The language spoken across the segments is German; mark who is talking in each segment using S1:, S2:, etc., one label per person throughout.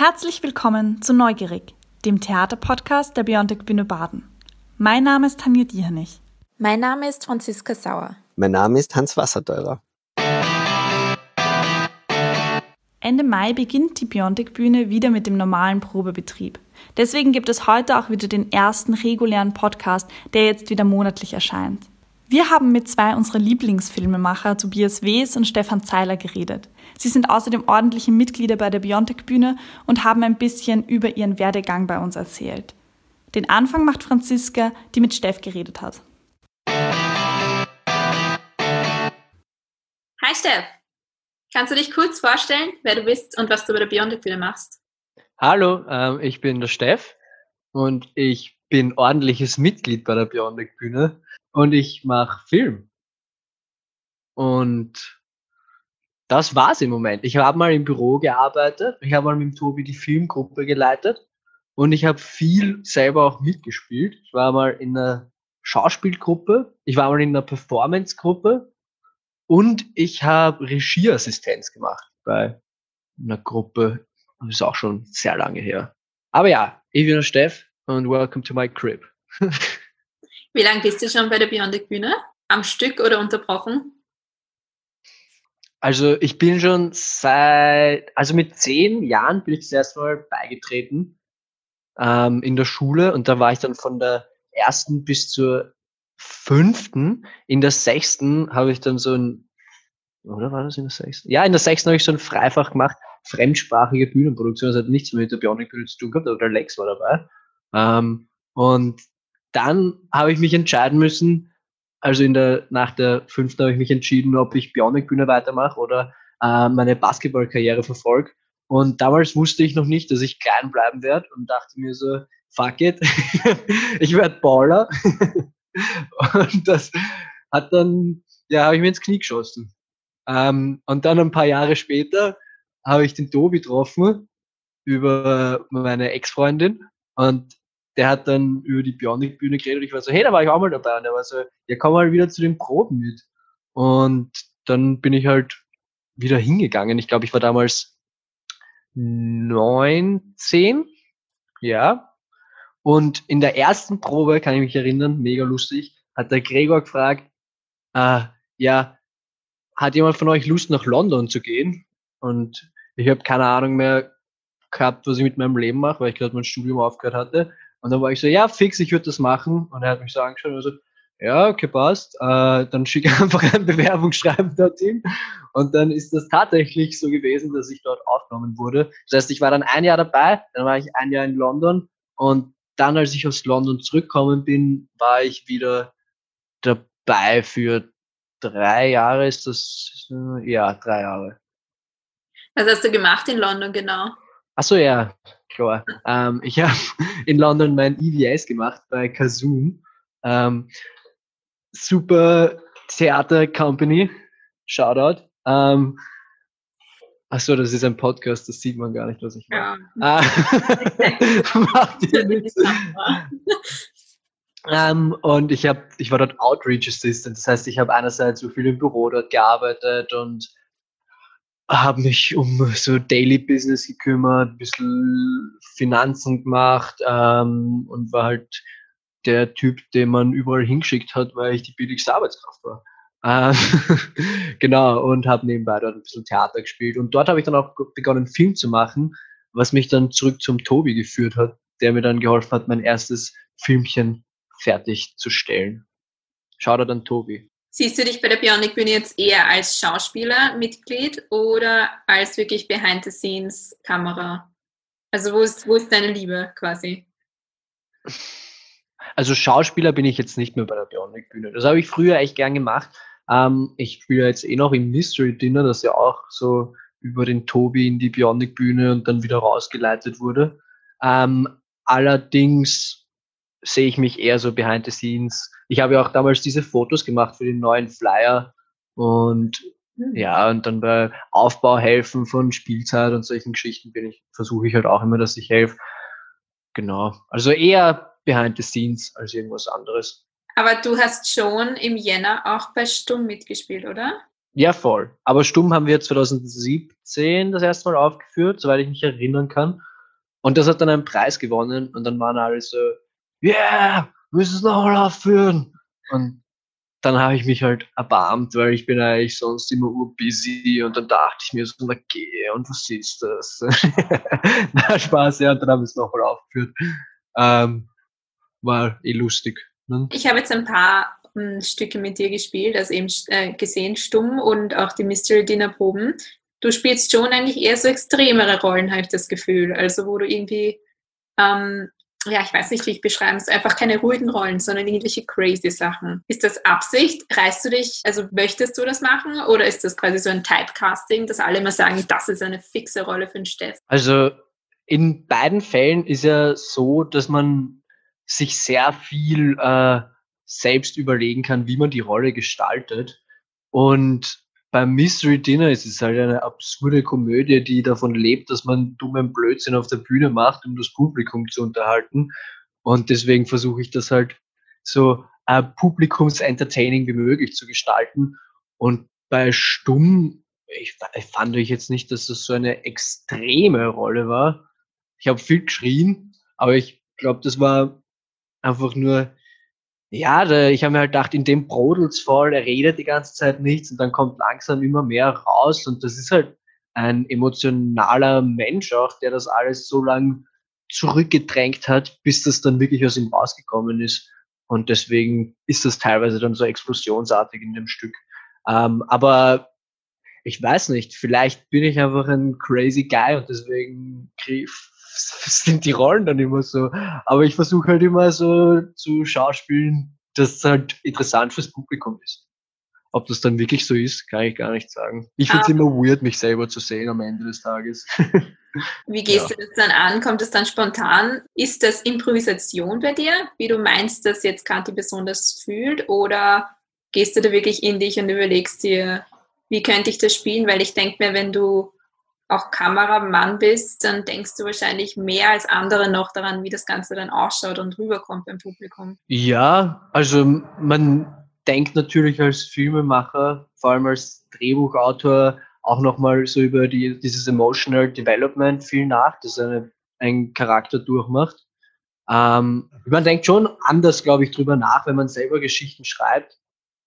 S1: Herzlich willkommen zu Neugierig, dem Theaterpodcast der Biontech Bühne Baden. Mein Name ist Tanja Diernich.
S2: Mein Name ist Franziska Sauer.
S3: Mein Name ist Hans Wasserteurer.
S1: Ende Mai beginnt die Biontech Bühne wieder mit dem normalen Probebetrieb. Deswegen gibt es heute auch wieder den ersten regulären Podcast, der jetzt wieder monatlich erscheint. Wir haben mit zwei unserer Lieblingsfilmemacher, Tobias Wees und Stefan Zeiler, geredet. Sie sind außerdem ordentliche Mitglieder bei der Biontech Bühne und haben ein bisschen über ihren Werdegang bei uns erzählt. Den Anfang macht Franziska, die mit Steff geredet hat.
S2: Hi Steff, kannst du dich kurz vorstellen, wer du bist und was du bei der Biontech Bühne machst?
S4: Hallo, ähm, ich bin der Steff und ich bin ordentliches Mitglied bei der Biontech Bühne und ich mache Film. Und das war's im Moment. Ich habe mal im Büro gearbeitet, ich habe mal mit dem Tobi die Filmgruppe geleitet und ich habe viel selber auch mitgespielt. Ich war mal in einer Schauspielgruppe, ich war mal in einer Performancegruppe und ich habe Regieassistenz gemacht bei einer Gruppe. Das ist auch schon sehr lange her. Aber ja, ich bin der Steff und welcome to my crib.
S2: Wie lange bist du schon bei der Beyond Bühne? Am Stück oder unterbrochen?
S4: Also ich bin schon seit, also mit zehn Jahren bin ich das erste Mal beigetreten ähm, in der Schule und da war ich dann von der ersten bis zur fünften. In der sechsten habe ich dann so ein, oder war das in der sechsten? Ja, in der sechsten habe ich so ein Freifach gemacht, fremdsprachige Bühnenproduktion. Das hat nichts mit der Bionic Bühne zu tun gehabt, aber der Lex war dabei. Ähm, und dann habe ich mich entscheiden müssen, also in der, nach der fünften habe ich mich entschieden, ob ich Bionic-Bühne weitermache oder äh, meine Basketballkarriere verfolge. Und damals wusste ich noch nicht, dass ich klein bleiben werde und dachte mir so, fuck it, ich werde Baller. und das hat dann, ja, habe ich mir ins Knie geschossen. Ähm, und dann ein paar Jahre später habe ich den Tobi getroffen über meine Ex-Freundin und der hat dann über die Bionic-Bühne geredet und ich war so, hey, da war ich auch mal dabei. Und er war so, ja, komm mal wieder zu den Proben mit. Und dann bin ich halt wieder hingegangen. Ich glaube, ich war damals 19, ja. Und in der ersten Probe, kann ich mich erinnern, mega lustig, hat der Gregor gefragt, äh, ja, hat jemand von euch Lust nach London zu gehen? Und ich habe keine Ahnung mehr gehabt, was ich mit meinem Leben mache, weil ich gerade mein Studium aufgehört hatte. Und dann war ich so, ja, fix, ich würde das machen. Und er hat mich so angeschaut und so, ja, okay, passt. Äh, dann schicke einfach ein Bewerbungsschreiben dorthin. Und dann ist das tatsächlich so gewesen, dass ich dort aufgenommen wurde. Das heißt, ich war dann ein Jahr dabei, dann war ich ein Jahr in London und dann, als ich aus London zurückgekommen bin, war ich wieder dabei für drei Jahre. Ist das, ja, drei Jahre.
S2: Was hast du gemacht in London genau?
S4: Achso, ja, klar. Ähm, ich habe in London mein EVS gemacht bei Kazoom. Ähm, super Theater Company. Shoutout. Ähm, Achso, das ist ein Podcast, das sieht man gar nicht, was ich mache. Ja. Ah, macht ihr nichts. ähm, und ich, hab, ich war dort Outreach Assistant. Das heißt, ich habe einerseits so viel im Büro dort gearbeitet und habe mich um so Daily Business gekümmert, ein bisschen Finanzen gemacht ähm, und war halt der Typ, den man überall hingeschickt hat, weil ich die billigste Arbeitskraft war. Ähm, genau, und habe nebenbei dort ein bisschen Theater gespielt. Und dort habe ich dann auch begonnen, Film zu machen, was mich dann zurück zum Tobi geführt hat, der mir dann geholfen hat, mein erstes Filmchen fertigzustellen. Da dann Tobi.
S2: Siehst du dich bei der Bionic Bühne jetzt eher als Schauspieler Mitglied oder als wirklich Behind the Scenes Kamera? Also wo ist, wo ist deine Liebe quasi?
S4: Also Schauspieler bin ich jetzt nicht mehr bei der Bionic Bühne. Das habe ich früher echt gern gemacht. Ähm, ich spiele jetzt eh noch im Mystery Dinner, das ja auch so über den Tobi in die Bionic Bühne und dann wieder rausgeleitet wurde. Ähm, allerdings sehe ich mich eher so behind the scenes. Ich habe ja auch damals diese Fotos gemacht für den neuen Flyer und mhm. ja, und dann bei Aufbau helfen von Spielzeit und solchen Geschichten bin ich, versuche ich halt auch immer, dass ich helfe. Genau. Also eher behind the scenes als irgendwas anderes.
S2: Aber du hast schon im Jänner auch bei Stumm mitgespielt, oder?
S4: Ja, voll. Aber Stumm haben wir 2017 das erste Mal aufgeführt, soweit ich mich erinnern kann. Und das hat dann einen Preis gewonnen und dann waren alle so, yeah, müssen es nochmal aufführen. Und dann habe ich mich halt erbarmt, weil ich bin eigentlich sonst immer urbusy und dann dachte ich mir so, okay, und was ist das? Na, Spaß, ja, und dann habe ich es nochmal aufgeführt. Ähm, war eh lustig. Ne?
S2: Ich habe jetzt ein paar ähm, Stücke mit dir gespielt, also eben äh, gesehen, stumm und auch die Mystery Dinner Proben. Du spielst schon eigentlich eher so extremere Rollen, habe ich das Gefühl. Also wo du irgendwie ähm, ja, ich weiß nicht, wie ich beschreiben soll, einfach keine ruhigen Rollen, sondern irgendwelche crazy Sachen. Ist das Absicht? Reißt du dich, also möchtest du das machen oder ist das quasi so ein Typecasting, dass alle immer sagen, das ist eine fixe Rolle für einen Steff?
S4: Also in beiden Fällen ist ja so, dass man sich sehr viel äh, selbst überlegen kann, wie man die Rolle gestaltet. Und beim Mystery Dinner ist es halt eine absurde Komödie, die davon lebt, dass man dummen Blödsinn auf der Bühne macht, um das Publikum zu unterhalten. Und deswegen versuche ich das halt so äh, publikumsentertaining wie möglich zu gestalten. Und bei Stumm, ich, ich fand ich jetzt nicht, dass das so eine extreme Rolle war. Ich habe viel geschrien, aber ich glaube, das war einfach nur ja, da, ich habe mir halt gedacht, in dem brodelt's voll, er redet die ganze Zeit nichts und dann kommt langsam immer mehr raus und das ist halt ein emotionaler Mensch auch, der das alles so lang zurückgedrängt hat, bis das dann wirklich aus ihm rausgekommen ist. Und deswegen ist das teilweise dann so explosionsartig in dem Stück. Ähm, aber ich weiß nicht, vielleicht bin ich einfach ein crazy Guy und deswegen sind die Rollen dann immer so. Aber ich versuche halt immer so zu schauspielen, dass es halt interessant fürs Publikum ist. Ob das dann wirklich so ist, kann ich gar nicht sagen. Ich finde es ah. immer weird, mich selber zu sehen am Ende des Tages.
S2: Wie gehst ja. du das dann an? Kommt es dann spontan? Ist das Improvisation bei dir, wie du meinst, dass jetzt Person das fühlt? Oder gehst du da wirklich in dich und überlegst dir, wie könnte ich das spielen? Weil ich denke mir, wenn du auch Kameramann bist, dann denkst du wahrscheinlich mehr als andere noch daran, wie das Ganze dann ausschaut und rüberkommt beim Publikum.
S4: Ja, also man denkt natürlich als Filmemacher, vor allem als Drehbuchautor, auch nochmal so über die, dieses Emotional Development viel nach, das eine, ein Charakter durchmacht. Ähm, man denkt schon anders, glaube ich, drüber nach, wenn man selber Geschichten schreibt,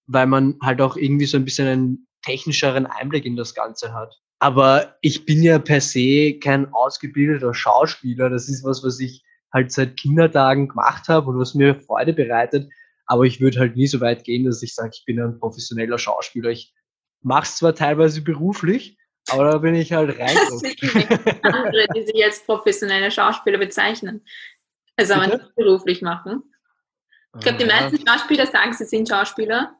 S4: weil man halt auch irgendwie so ein bisschen einen technischeren Einblick in das Ganze hat. Aber ich bin ja per se kein ausgebildeter Schauspieler. Das ist was, was ich halt seit Kindertagen gemacht habe und was mir Freude bereitet. Aber ich würde halt nie so weit gehen, dass ich sage, ich bin ein professioneller Schauspieler. Ich mache es zwar teilweise beruflich, aber da bin ich halt rein.
S2: andere, die sich als professionelle Schauspieler bezeichnen. Also aber nicht beruflich machen. Ich glaube, die meisten Schauspieler sagen, sie sind Schauspieler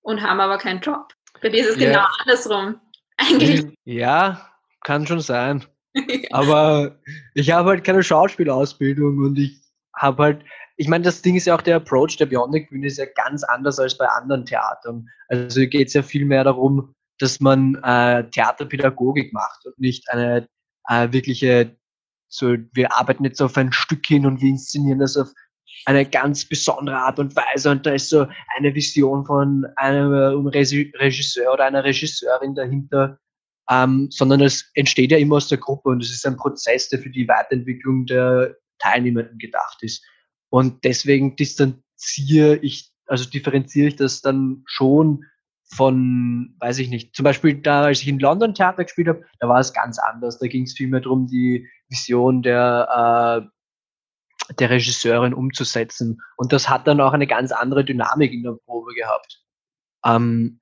S2: und haben aber keinen Job. Bei dir ist es ja. genau andersrum.
S4: Eigentlich. Ja, kann schon sein. Aber ich habe halt keine Schauspielausbildung und ich habe halt, ich meine, das Ding ist ja auch der Approach der Bionic Bühne ist ja ganz anders als bei anderen Theatern. Also geht es ja viel mehr darum, dass man äh, Theaterpädagogik macht und nicht eine äh, wirkliche, so wir arbeiten jetzt auf ein Stück hin und wir inszenieren das auf eine ganz besondere Art und Weise und da ist so eine Vision von einem Regisseur oder einer Regisseurin dahinter, ähm, sondern es entsteht ja immer aus der Gruppe und es ist ein Prozess, der für die Weiterentwicklung der Teilnehmenden gedacht ist. Und deswegen distanziere ich, also differenziere ich das dann schon von, weiß ich nicht, zum Beispiel da, als ich in London Theater gespielt habe, da war es ganz anders. Da ging es vielmehr darum, die Vision der äh, der Regisseurin umzusetzen. Und das hat dann auch eine ganz andere Dynamik in der Probe gehabt. Ähm,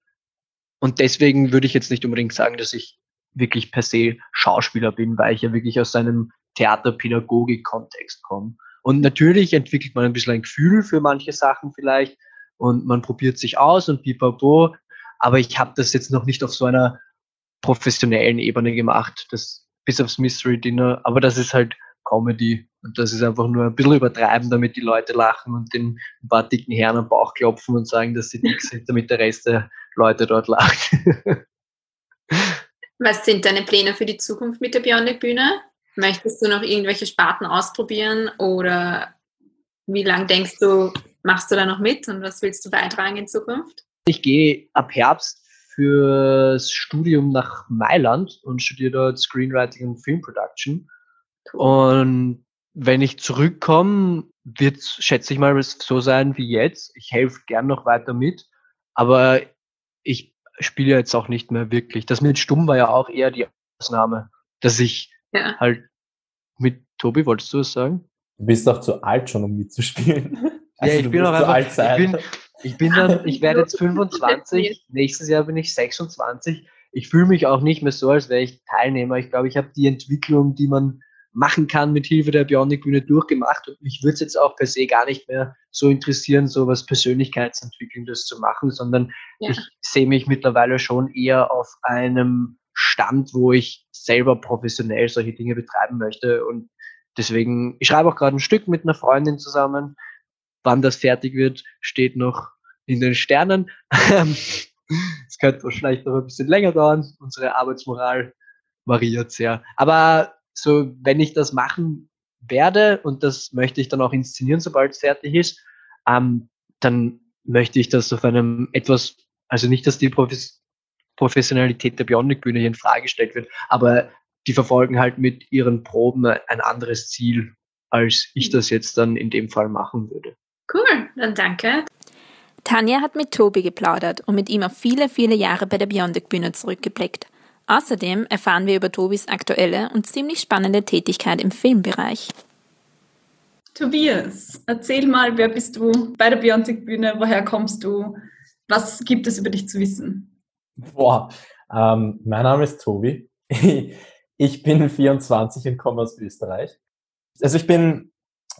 S4: und deswegen würde ich jetzt nicht unbedingt sagen, dass ich wirklich per se Schauspieler bin, weil ich ja wirklich aus einem Theaterpädagogik-Kontext komme. Und natürlich entwickelt man ein bisschen ein Gefühl für manche Sachen vielleicht und man probiert sich aus und pipapo, aber ich habe das jetzt noch nicht auf so einer professionellen Ebene gemacht, das bis aufs Mystery Dinner, aber das ist halt Comedy. Und das ist einfach nur ein bisschen übertreiben, damit die Leute lachen und den ein paar dicken Herren am Bauch klopfen und sagen, dass sie dick sind, damit der Rest der Leute dort lacht.
S2: Was sind deine Pläne für die Zukunft mit der Bionic Bühne? Möchtest du noch irgendwelche Sparten ausprobieren oder wie lange denkst du, machst du da noch mit und was willst du beitragen in Zukunft?
S4: Ich gehe ab Herbst fürs Studium nach Mailand und studiere dort Screenwriting und Film Production Und wenn ich zurückkomme, wird schätze ich mal, so sein wie jetzt. Ich helfe gern noch weiter mit, aber ich spiele jetzt auch nicht mehr wirklich. Das mit Stumm war ja auch eher die Ausnahme, dass ich ja. halt mit Tobi, wolltest du was sagen?
S5: Du bist doch zu alt schon, um mitzuspielen.
S4: Also ja, ich bin auch einfach, alt sein. ich bin, ich bin dann, ich werde jetzt 25, nächstes Jahr bin ich 26. Ich fühle mich auch nicht mehr so, als wäre ich Teilnehmer. Ich glaube, ich habe die Entwicklung, die man machen kann mit Hilfe der Bionic-Bühne durchgemacht und mich würde es jetzt auch per se gar nicht mehr so interessieren, so was Persönlichkeitsentwickelndes zu machen, sondern ja. ich sehe mich mittlerweile schon eher auf einem Stand, wo ich selber professionell solche Dinge betreiben möchte und deswegen, ich schreibe auch gerade ein Stück mit einer Freundin zusammen, Wann das fertig wird, steht noch in den Sternen. Es könnte wahrscheinlich noch ein bisschen länger dauern. Unsere Arbeitsmoral variiert sehr. Aber so, wenn ich das machen werde, und das möchte ich dann auch inszenieren, sobald es fertig ist, ähm, dann möchte ich das auf einem etwas, also nicht, dass die Profes Professionalität der Bionic-Bühne hier in Frage gestellt wird, aber die verfolgen halt mit ihren Proben ein anderes Ziel, als ich das jetzt dann in dem Fall machen würde.
S2: Cool, dann danke.
S1: Tanja hat mit Tobi geplaudert und mit ihm auf viele, viele Jahre bei der Beyondic-Bühne zurückgeblickt. Außerdem erfahren wir über Tobis aktuelle und ziemlich spannende Tätigkeit im Filmbereich. Tobias, erzähl mal, wer bist du bei der Beyondic-Bühne? Woher kommst du? Was gibt es über dich zu wissen?
S5: Boah, ähm, mein Name ist Tobi. Ich bin 24 und komme aus Österreich. Also ich bin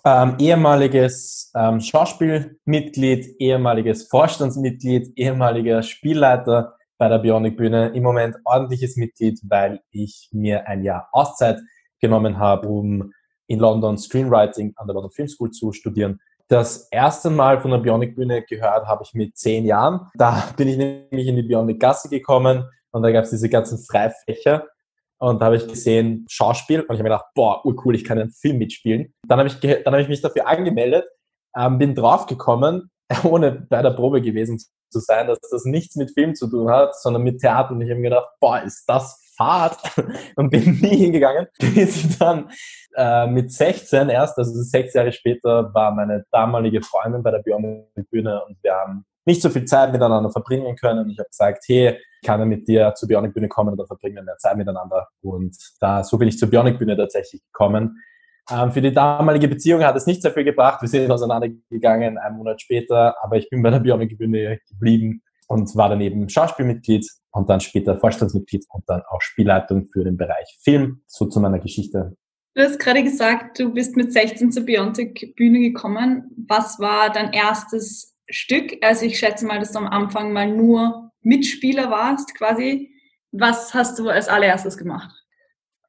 S5: ähm, ehemaliges ähm, Schauspielmitglied, ehemaliges Vorstandsmitglied, ehemaliger Spielleiter bei der Bionic Bühne. Im Moment ordentliches Mitglied, weil ich mir ein Jahr Auszeit genommen habe, um in London Screenwriting an der London Film School zu studieren. Das erste Mal von der Bionic Bühne gehört habe ich mit zehn Jahren. Da bin ich nämlich in die Bionic Gasse gekommen und da gab es diese ganzen Freifächer und da habe ich gesehen Schauspiel und ich habe gedacht, boah, cool, ich kann einen Film mitspielen. Dann habe ich, dann habe ich mich dafür angemeldet, ähm, bin draufgekommen, ohne bei der Probe gewesen zu sein, dass das nichts mit Film zu tun hat, sondern mit Theater. Und ich habe mir gedacht, boah, ist das Fahrt und bin nie hingegangen, bis ich dann äh, mit 16 erst, also sechs Jahre später, war meine damalige Freundin bei der Bionic Bühne und wir haben nicht so viel Zeit miteinander verbringen können. Und ich habe gesagt, hey, kann er mit dir zur Bionic Bühne kommen und dann verbringen wir mehr Zeit miteinander. Und da, so bin ich zur Bionic Bühne tatsächlich gekommen. Ähm, für die damalige Beziehung hat es nicht sehr viel gebracht. Wir sind auseinandergegangen, einen Monat später, aber ich bin bei der Bionic Bühne geblieben und war dann eben Schauspielmitglied und dann später Vorstandsmitglied und dann auch Spielleitung für den Bereich Film. So zu meiner Geschichte.
S1: Du hast gerade gesagt, du bist mit 16 zur Biontech Bühne gekommen. Was war dein erstes Stück? Also ich schätze mal, dass du am Anfang mal nur Mitspieler warst quasi. Was hast du als allererstes gemacht?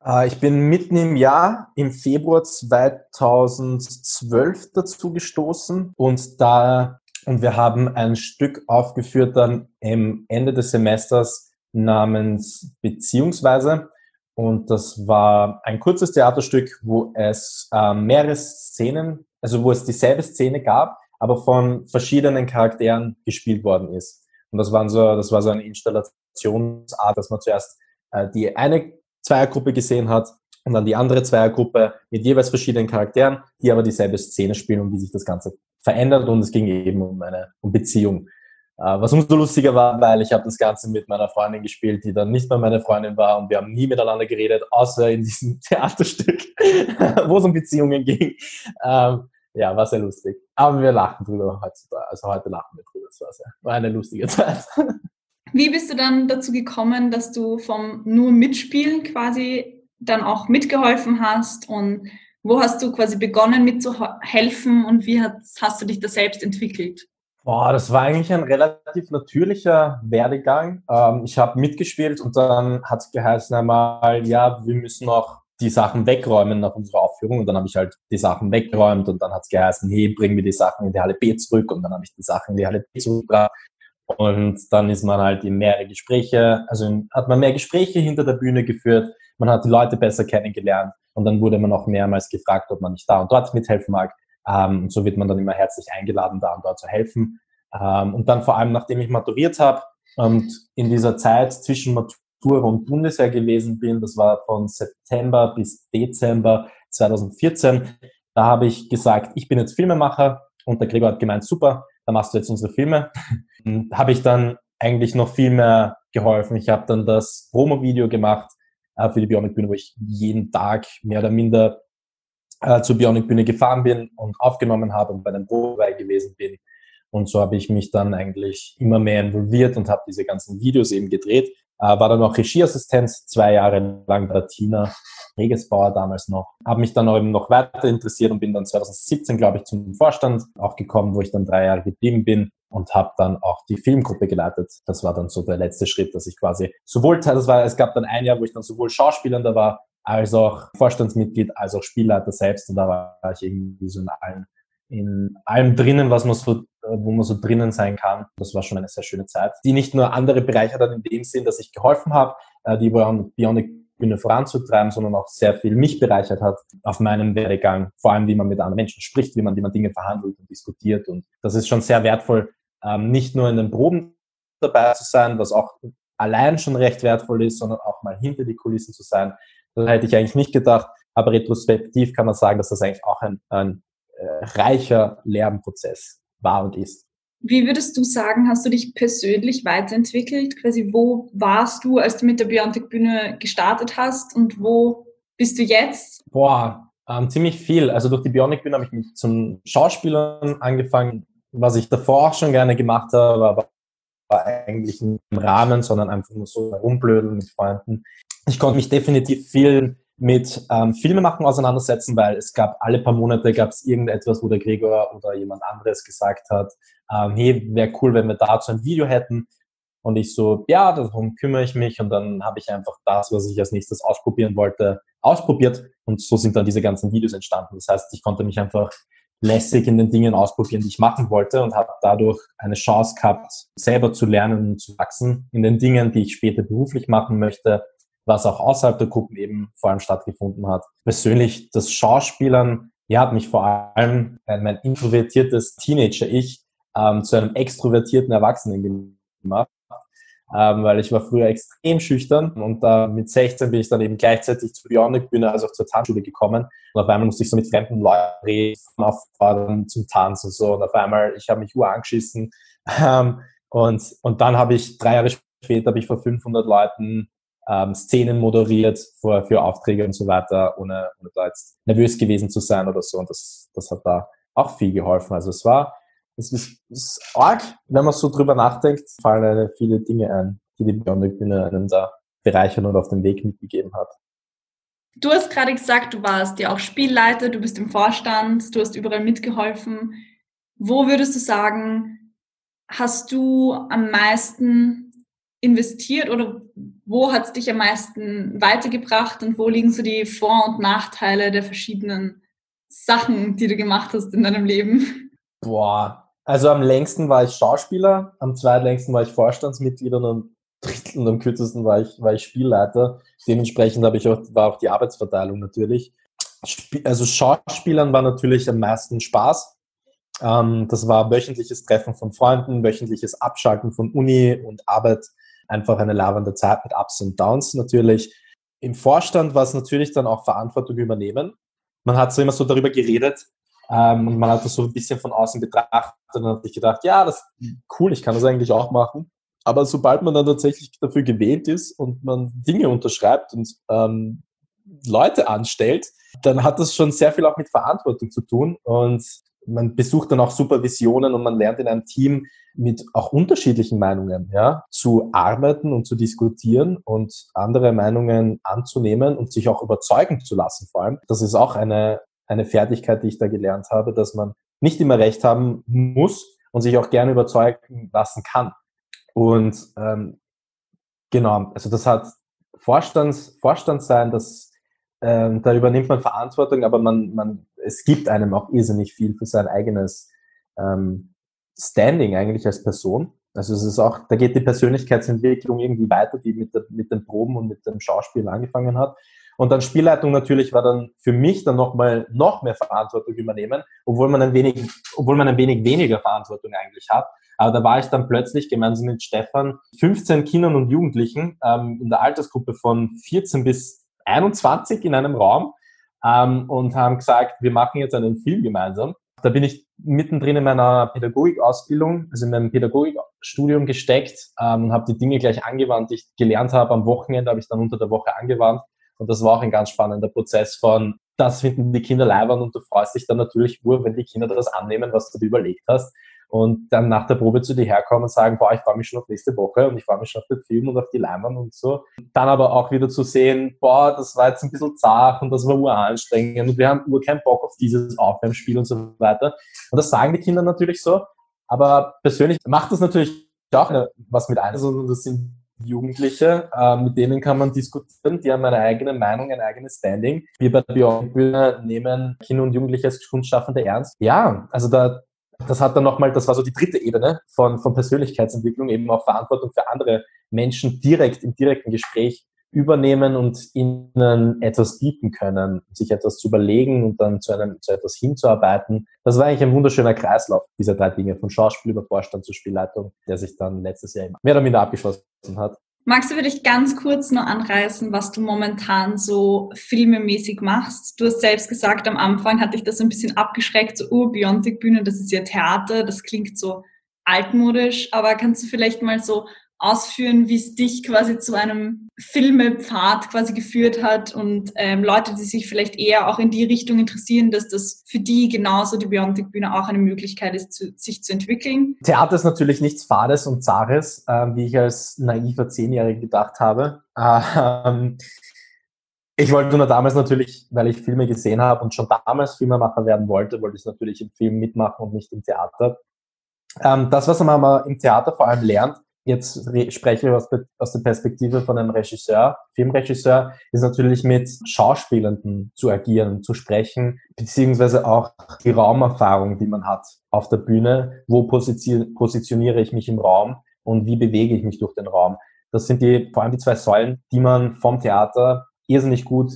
S5: Äh, ich bin mitten im Jahr, im Februar 2012 dazu gestoßen und da und wir haben ein Stück aufgeführt dann im Ende des Semesters namens Beziehungsweise. Und das war ein kurzes Theaterstück, wo es äh, mehrere Szenen, also wo es dieselbe Szene gab, aber von verschiedenen Charakteren gespielt worden ist. Und das, waren so, das war so eine Installationsart, dass man zuerst äh, die eine Zweiergruppe gesehen hat und dann die andere Zweiergruppe mit jeweils verschiedenen Charakteren, die aber dieselbe Szene spielen und wie sich das Ganze verändert. Und es ging eben um eine um Beziehung. Äh, was umso lustiger war, weil ich habe das Ganze mit meiner Freundin gespielt, die dann nicht mehr meine Freundin war und wir haben nie miteinander geredet, außer in diesem Theaterstück, wo es um Beziehungen ging. Ähm, ja, war sehr lustig. Aber wir lachen drüber heutzutage. Also heute lachen wir drüber. Das war, sehr, war eine lustige Zeit.
S1: Wie bist du dann dazu gekommen, dass du vom nur Mitspielen quasi dann auch mitgeholfen hast? Und wo hast du quasi begonnen mitzuhelfen? Und wie hast, hast du dich da selbst entwickelt?
S5: Boah, das war eigentlich ein relativ natürlicher Werdegang. Ähm, ich habe mitgespielt und dann hat es geheißen einmal, ja, wir müssen noch die Sachen wegräumen nach unserer Aufführung. Und dann habe ich halt die Sachen weggeräumt und dann hat es geheißen, hey, bring mir die Sachen in die Halle B zurück. Und dann habe ich die Sachen in die Halle B zurückgebracht und dann ist man halt in mehrere Gespräche, also hat man mehr Gespräche hinter der Bühne geführt, man hat die Leute besser kennengelernt und dann wurde man auch mehrmals gefragt, ob man nicht da und dort mithelfen mag. Ähm, und so wird man dann immer herzlich eingeladen, da und dort zu helfen. Ähm, und dann vor allem, nachdem ich maturiert habe und in dieser Zeit zwischen Tour rund Bundesheer gewesen bin. Das war von September bis Dezember 2014. Da habe ich gesagt, ich bin jetzt Filmemacher und der Gregor hat gemeint, super, da machst du jetzt unsere Filme. habe ich dann eigentlich noch viel mehr geholfen. Ich habe dann das Promo-Video gemacht äh, für die Bionic-Bühne, wo ich jeden Tag mehr oder minder äh, zur Bionic-Bühne gefahren bin und aufgenommen habe und bei den Probe gewesen bin. Und so habe ich mich dann eigentlich immer mehr involviert und habe diese ganzen Videos eben gedreht. Äh, war dann auch Regieassistent, zwei Jahre lang bei Tina Regesbauer damals noch. Habe mich dann eben noch weiter interessiert und bin dann 2017, glaube ich, zum Vorstand auch gekommen, wo ich dann drei Jahre geblieben bin und habe dann auch die Filmgruppe geleitet. Das war dann so der letzte Schritt, dass ich quasi sowohl, das war, es gab dann ein Jahr, wo ich dann sowohl Schauspielender war, als auch Vorstandsmitglied, als auch Spielleiter selbst und da war ich irgendwie so in allen in allem drinnen, was man so, wo man so drinnen sein kann. Das war schon eine sehr schöne Zeit, die nicht nur andere Bereiche hat in dem Sinn, dass ich geholfen habe, äh, die Bionic Bühne voranzutreiben, sondern auch sehr viel mich bereichert hat auf meinem Werdegang. Vor allem, wie man mit anderen Menschen spricht, wie man, wie man Dinge verhandelt und diskutiert. Und das ist schon sehr wertvoll, ähm, nicht nur in den Proben dabei zu sein, was auch allein schon recht wertvoll ist, sondern auch mal hinter die Kulissen zu sein. Das hätte ich eigentlich nicht gedacht. Aber retrospektiv kann man sagen, dass das eigentlich auch ein, ein äh, reicher Lernprozess war und ist.
S1: Wie würdest du sagen, hast du dich persönlich weiterentwickelt? Quasi, wo warst du, als du mit der Biontech Bühne gestartet hast und wo bist du jetzt?
S5: Boah, ähm, ziemlich viel. Also durch die Bionic Bühne habe ich mich zum Schauspielern angefangen, was ich davor auch schon gerne gemacht habe, aber war eigentlich nicht im Rahmen, sondern einfach nur so rumblödeln mit Freunden. Ich konnte mich definitiv viel mit ähm, Filmemachen auseinandersetzen, weil es gab alle paar Monate gab es irgendetwas, wo der Gregor oder jemand anderes gesagt hat, ähm, hey, wäre cool, wenn wir dazu ein Video hätten. Und ich so, ja, darum kümmere ich mich. Und dann habe ich einfach das, was ich als nächstes ausprobieren wollte, ausprobiert. Und so sind dann diese ganzen Videos entstanden. Das heißt, ich konnte mich einfach lässig in den Dingen ausprobieren, die ich machen wollte und habe dadurch eine Chance gehabt, selber zu lernen und zu wachsen in den Dingen, die ich später beruflich machen möchte, was auch außerhalb der Gruppen eben vor allem stattgefunden hat. Persönlich das Schauspielern, ja, hat mich vor allem mein introvertiertes Teenager-Ich ähm, zu einem extrovertierten Erwachsenen gemacht. Ähm, weil ich war früher extrem schüchtern und äh, mit 16 bin ich dann eben gleichzeitig zur Bionic-Bühne, also auch zur Tanzschule gekommen und auf einmal musste ich so mit fremden Leuten reden, auffordern zum Tanzen und so und auf einmal, ich habe mich ur angeschissen ähm, und, und dann habe ich, drei Jahre später habe ich vor 500 Leuten ähm, Szenen moderiert für, für Aufträge und so weiter, ohne, ohne da jetzt nervös gewesen zu sein oder so und das, das hat da auch viel geholfen. Also es war es ist, ist arg, wenn man so drüber nachdenkt, fallen einem viele Dinge ein, die die Bionic Bühne einem da bereichern und auf den Weg mitgegeben hat.
S1: Du hast gerade gesagt, du warst ja auch Spielleiter, du bist im Vorstand, du hast überall mitgeholfen. Wo würdest du sagen, hast du am meisten investiert oder wo hat es dich am meisten weitergebracht und wo liegen so die Vor- und Nachteile der verschiedenen Sachen, die du gemacht hast in deinem Leben?
S5: Boah, also am längsten war ich Schauspieler, am zweitlängsten war ich Vorstandsmitglied und am dritten und am kürzesten war ich, war ich Spielleiter. Dementsprechend habe ich auch, war auch die Arbeitsverteilung natürlich. Also Schauspielern war natürlich am meisten Spaß. Ähm, das war wöchentliches Treffen von Freunden, wöchentliches Abschalten von Uni und Arbeit. Einfach eine lavende Zeit mit Ups und Downs natürlich. Im Vorstand war es natürlich dann auch Verantwortung übernehmen. Man hat so immer so darüber geredet, ähm, und man hat das so ein bisschen von außen betrachtet und hat sich gedacht, ja, das ist cool, ich kann das eigentlich auch machen. Aber sobald man dann tatsächlich dafür gewählt ist und man Dinge unterschreibt und ähm, Leute anstellt, dann hat das schon sehr viel auch mit Verantwortung zu tun. Und man besucht dann auch Supervisionen und man lernt in einem Team mit auch unterschiedlichen Meinungen ja, zu arbeiten und zu diskutieren und andere Meinungen anzunehmen und sich auch überzeugen zu lassen vor allem. Das ist auch eine, eine Fertigkeit, die ich da gelernt habe, dass man nicht immer recht haben muss und sich auch gerne überzeugen lassen kann. Und ähm, genau, also das hat Vorstands, Vorstand sein, das, ähm, da übernimmt man Verantwortung, aber man, man, es gibt einem auch irrsinnig viel für sein eigenes ähm, Standing eigentlich als Person. Also es ist auch, da geht die Persönlichkeitsentwicklung irgendwie weiter, die mit, der, mit den Proben und mit dem Schauspiel angefangen hat. Und dann Spielleitung natürlich war dann für mich dann nochmal noch mehr Verantwortung übernehmen, obwohl man ein wenig, obwohl man ein wenig weniger Verantwortung eigentlich hat. Aber da war ich dann plötzlich gemeinsam mit Stefan 15 Kindern und Jugendlichen ähm, in der Altersgruppe von 14 bis 21 in einem Raum ähm, und haben gesagt, wir machen jetzt einen Film gemeinsam. Da bin ich mittendrin in meiner Pädagogikausbildung, also in meinem Pädagogikstudium gesteckt ähm, und habe die Dinge gleich angewandt, die ich gelernt habe. Am Wochenende habe ich dann unter der Woche angewandt. Und das war auch ein ganz spannender Prozess von, das finden die Kinder leibern und du freust dich dann natürlich nur, wenn die Kinder das annehmen, was du dir überlegt hast und dann nach der Probe zu dir herkommen und sagen, boah, ich freue mich schon auf nächste Woche und ich freue mich schon auf den Film und auf die Leinwand und so. Dann aber auch wieder zu sehen, boah, das war jetzt ein bisschen zart und das war uranstrengend und wir haben nur keinen Bock auf dieses Aufwärmspiel und so weiter. Und das sagen die Kinder natürlich so, aber persönlich macht das natürlich auch was mit ein. Also das sind Jugendliche, äh, mit denen kann man diskutieren, die haben eine eigene Meinung, ein eigenes Standing. Wir bei der Beyond Bühne nehmen Kinder und Jugendliche als Kunstschaffende ernst. Ja, also da das hat dann nochmal, das war so die dritte Ebene von, von Persönlichkeitsentwicklung, eben auch Verantwortung für andere Menschen direkt im direkten Gespräch übernehmen und ihnen etwas bieten können, sich etwas zu überlegen und dann zu, einem, zu etwas hinzuarbeiten. Das war eigentlich ein wunderschöner Kreislauf dieser drei Dinge, von Schauspiel über Vorstand zur Spielleitung, der sich dann letztes Jahr mehr oder minder abgeschlossen hat.
S1: Magst du vielleicht ganz kurz nur anreißen, was du momentan so filmemäßig machst? Du hast selbst gesagt, am Anfang hatte ich das ein bisschen abgeschreckt, so, oh, Biontic-Bühne, das ist ja Theater, das klingt so altmodisch, aber kannst du vielleicht mal so ausführen, wie es dich quasi zu einem Filmepfad quasi geführt hat und ähm, Leute, die sich vielleicht eher auch in die Richtung interessieren, dass das für die genauso die Biontic-Bühne auch eine Möglichkeit ist, zu, sich zu entwickeln.
S5: Theater ist natürlich nichts Fades und Zares, äh, wie ich als naiver Zehnjähriger gedacht habe. Ähm, ich wollte nur damals natürlich, weil ich Filme gesehen habe und schon damals Filmemacher werden wollte, wollte ich natürlich im Film mitmachen und nicht im Theater. Ähm, das, was man im Theater vor allem lernt, jetzt spreche ich aus, aus, der Perspektive von einem Regisseur, Filmregisseur, ist natürlich mit Schauspielenden zu agieren, zu sprechen, beziehungsweise auch die Raumerfahrung, die man hat auf der Bühne. Wo positioniere ich mich im Raum und wie bewege ich mich durch den Raum? Das sind die, vor allem die zwei Säulen, die man vom Theater irrsinnig gut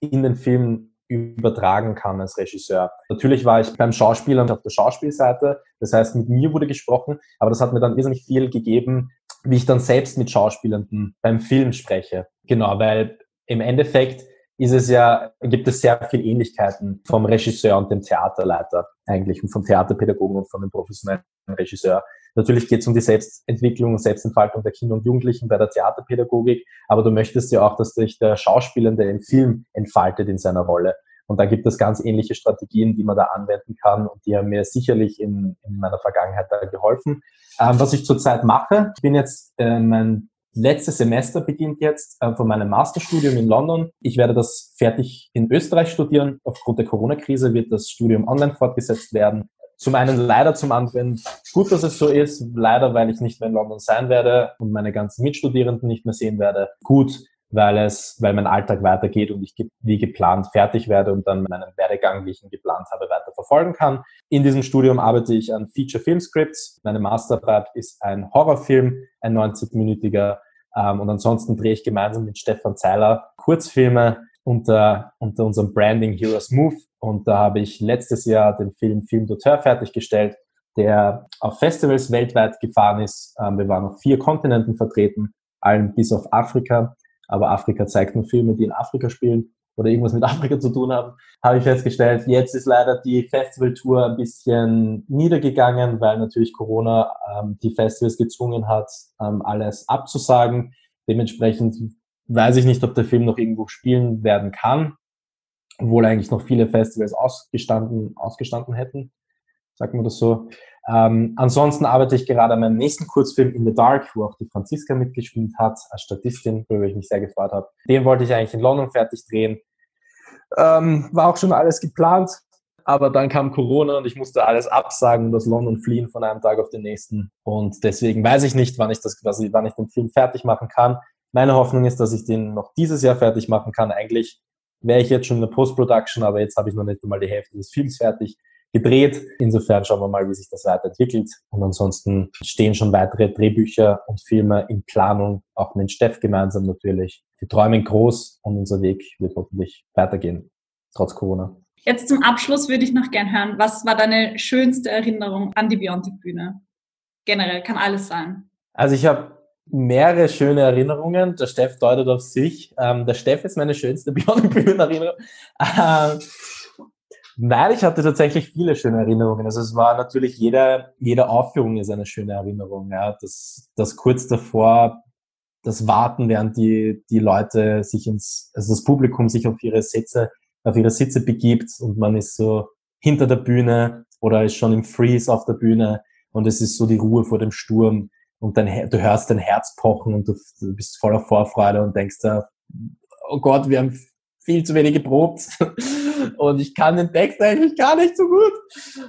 S5: in den Film übertragen kann als Regisseur. Natürlich war ich beim Schauspieler auf der Schauspielseite, das heißt, mit mir wurde gesprochen, aber das hat mir dann irrsinnig viel gegeben, wie ich dann selbst mit Schauspielenden beim Film spreche. Genau, weil im Endeffekt ist es ja, gibt es sehr viele Ähnlichkeiten vom Regisseur und dem Theaterleiter eigentlich und vom Theaterpädagogen und von dem professionellen Regisseur. Natürlich geht es um die Selbstentwicklung und Selbstentfaltung der Kinder und Jugendlichen bei der Theaterpädagogik, aber du möchtest ja auch, dass sich der Schauspielende im Film entfaltet in seiner Rolle. Und da gibt es ganz ähnliche Strategien, die man da anwenden kann und die haben mir sicherlich in, in meiner Vergangenheit da geholfen. Ähm, was ich zurzeit mache, ich bin jetzt, äh, mein letztes Semester beginnt jetzt äh, von meinem Masterstudium in London. Ich werde das fertig in Österreich studieren. Aufgrund der Corona-Krise wird das Studium online fortgesetzt werden zum einen leider, zum anderen gut, dass es so ist. Leider, weil ich nicht mehr in London sein werde und meine ganzen Mitstudierenden nicht mehr sehen werde. Gut, weil es, weil mein Alltag weitergeht und ich wie geplant fertig werde und dann meinen Werdegang, wie ich ihn geplant habe, weiter verfolgen kann. In diesem Studium arbeite ich an Feature Film Scripts. Meine Masterarbeit ist ein Horrorfilm, ein 90-minütiger. Ähm, und ansonsten drehe ich gemeinsam mit Stefan Zeiler Kurzfilme unter, unter unserem Branding Heroes Move. Und da habe ich letztes Jahr den Film Film d'Auteur fertiggestellt, der auf Festivals weltweit gefahren ist. Ähm, wir waren auf vier Kontinenten vertreten, allen bis auf Afrika. Aber Afrika zeigt nur Filme, die in Afrika spielen oder irgendwas mit Afrika zu tun haben, habe ich festgestellt. Jetzt ist leider die Festivaltour ein bisschen niedergegangen, weil natürlich Corona ähm, die Festivals gezwungen hat, ähm, alles abzusagen. Dementsprechend weiß ich nicht, ob der Film noch irgendwo spielen werden kann, obwohl eigentlich noch viele Festivals ausgestanden, ausgestanden hätten, sagen wir das so. Ähm, ansonsten arbeite ich gerade an meinem nächsten Kurzfilm In the Dark, wo auch die Franziska mitgespielt hat, als Statistin, worüber ich mich sehr gefreut habe. Den wollte ich eigentlich in London fertig drehen. Ähm, war auch schon alles geplant, aber dann kam Corona und ich musste alles absagen und aus London fliehen von einem Tag auf den nächsten. Und deswegen weiß ich nicht, wann ich das wann ich den Film fertig machen kann. Meine Hoffnung ist, dass ich den noch dieses Jahr fertig machen kann. Eigentlich wäre ich jetzt schon in der Post-Production, aber jetzt habe ich noch nicht einmal die Hälfte des Films fertig gedreht. Insofern schauen wir mal, wie sich das weiterentwickelt. Und ansonsten stehen schon weitere Drehbücher und Filme in Planung, auch mit Steff gemeinsam natürlich. Wir träumen groß und unser Weg wird hoffentlich weitergehen, trotz Corona.
S1: Jetzt zum Abschluss würde ich noch gern hören, was war deine schönste Erinnerung an die Biontic-Bühne? generell, kann alles sein.
S5: Also ich habe mehrere schöne Erinnerungen. Der Steff deutet auf sich. Ähm, der Steff ist meine schönste Bionic-Bühnen-Erinnerung. Ähm, nein, ich hatte tatsächlich viele schöne Erinnerungen. Also es war natürlich jede, jede Aufführung ist eine schöne Erinnerung. Ja. Das, das kurz davor, das Warten, während die, die Leute sich ins, also das Publikum sich auf ihre Sitze, auf ihre Sitze begibt und man ist so hinter der Bühne oder ist schon im Freeze auf der Bühne und es ist so die Ruhe vor dem Sturm und dein, du hörst dein Herz pochen und du, bist voller Vorfreude und denkst da, oh Gott, wir haben viel zu wenig geprobt und ich kann den Text eigentlich gar nicht so gut.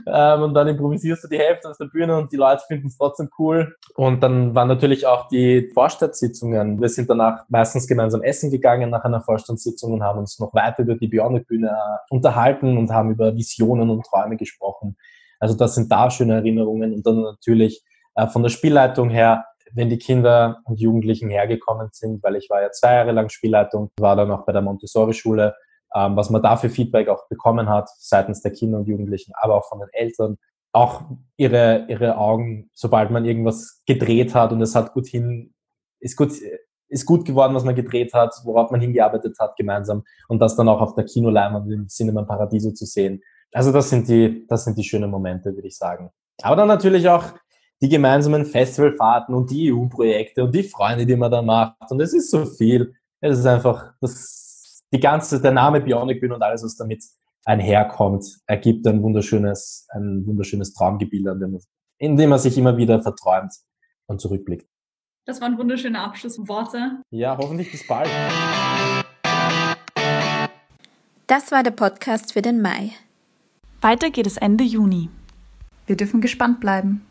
S5: Ähm, und dann improvisierst du die Hälfte aus der Bühne und die Leute finden es trotzdem cool. Und dann waren natürlich auch die Vorstandssitzungen. Wir sind danach meistens gemeinsam essen gegangen nach einer Vorstandssitzung und haben uns noch weiter über die Bionic-Bühne äh, unterhalten und haben über Visionen und Träume gesprochen. Also das sind da schöne Erinnerungen und dann natürlich von der Spielleitung her, wenn die Kinder und Jugendlichen hergekommen sind, weil ich war ja zwei Jahre lang Spielleitung, war dann auch bei der Montessori-Schule, ähm, was man da für Feedback auch bekommen hat seitens der Kinder und Jugendlichen, aber auch von den Eltern. Auch ihre, ihre Augen, sobald man irgendwas gedreht hat und es hat gut hin, ist gut, ist gut geworden, was man gedreht hat, worauf man hingearbeitet hat gemeinsam und das dann auch auf der Kinoleinwand im Cinema Paradiso zu sehen. Also das sind die, das sind die schönen Momente, würde ich sagen. Aber dann natürlich auch die gemeinsamen Festivalfahrten und die EU-Projekte und die Freunde, die man da macht. Und es ist so viel. Es ist einfach, das, die ganze, der Name Bionic Bühne und alles, was damit einherkommt, ergibt ein wunderschönes, ein wunderschönes Traumgebild, an dem, in dem man sich immer wieder verträumt und zurückblickt.
S1: Das waren wunderschöne Abschlussworte.
S5: Ja, hoffentlich bis bald.
S6: Das war der Podcast für den Mai.
S1: Weiter geht es Ende Juni. Wir dürfen gespannt bleiben.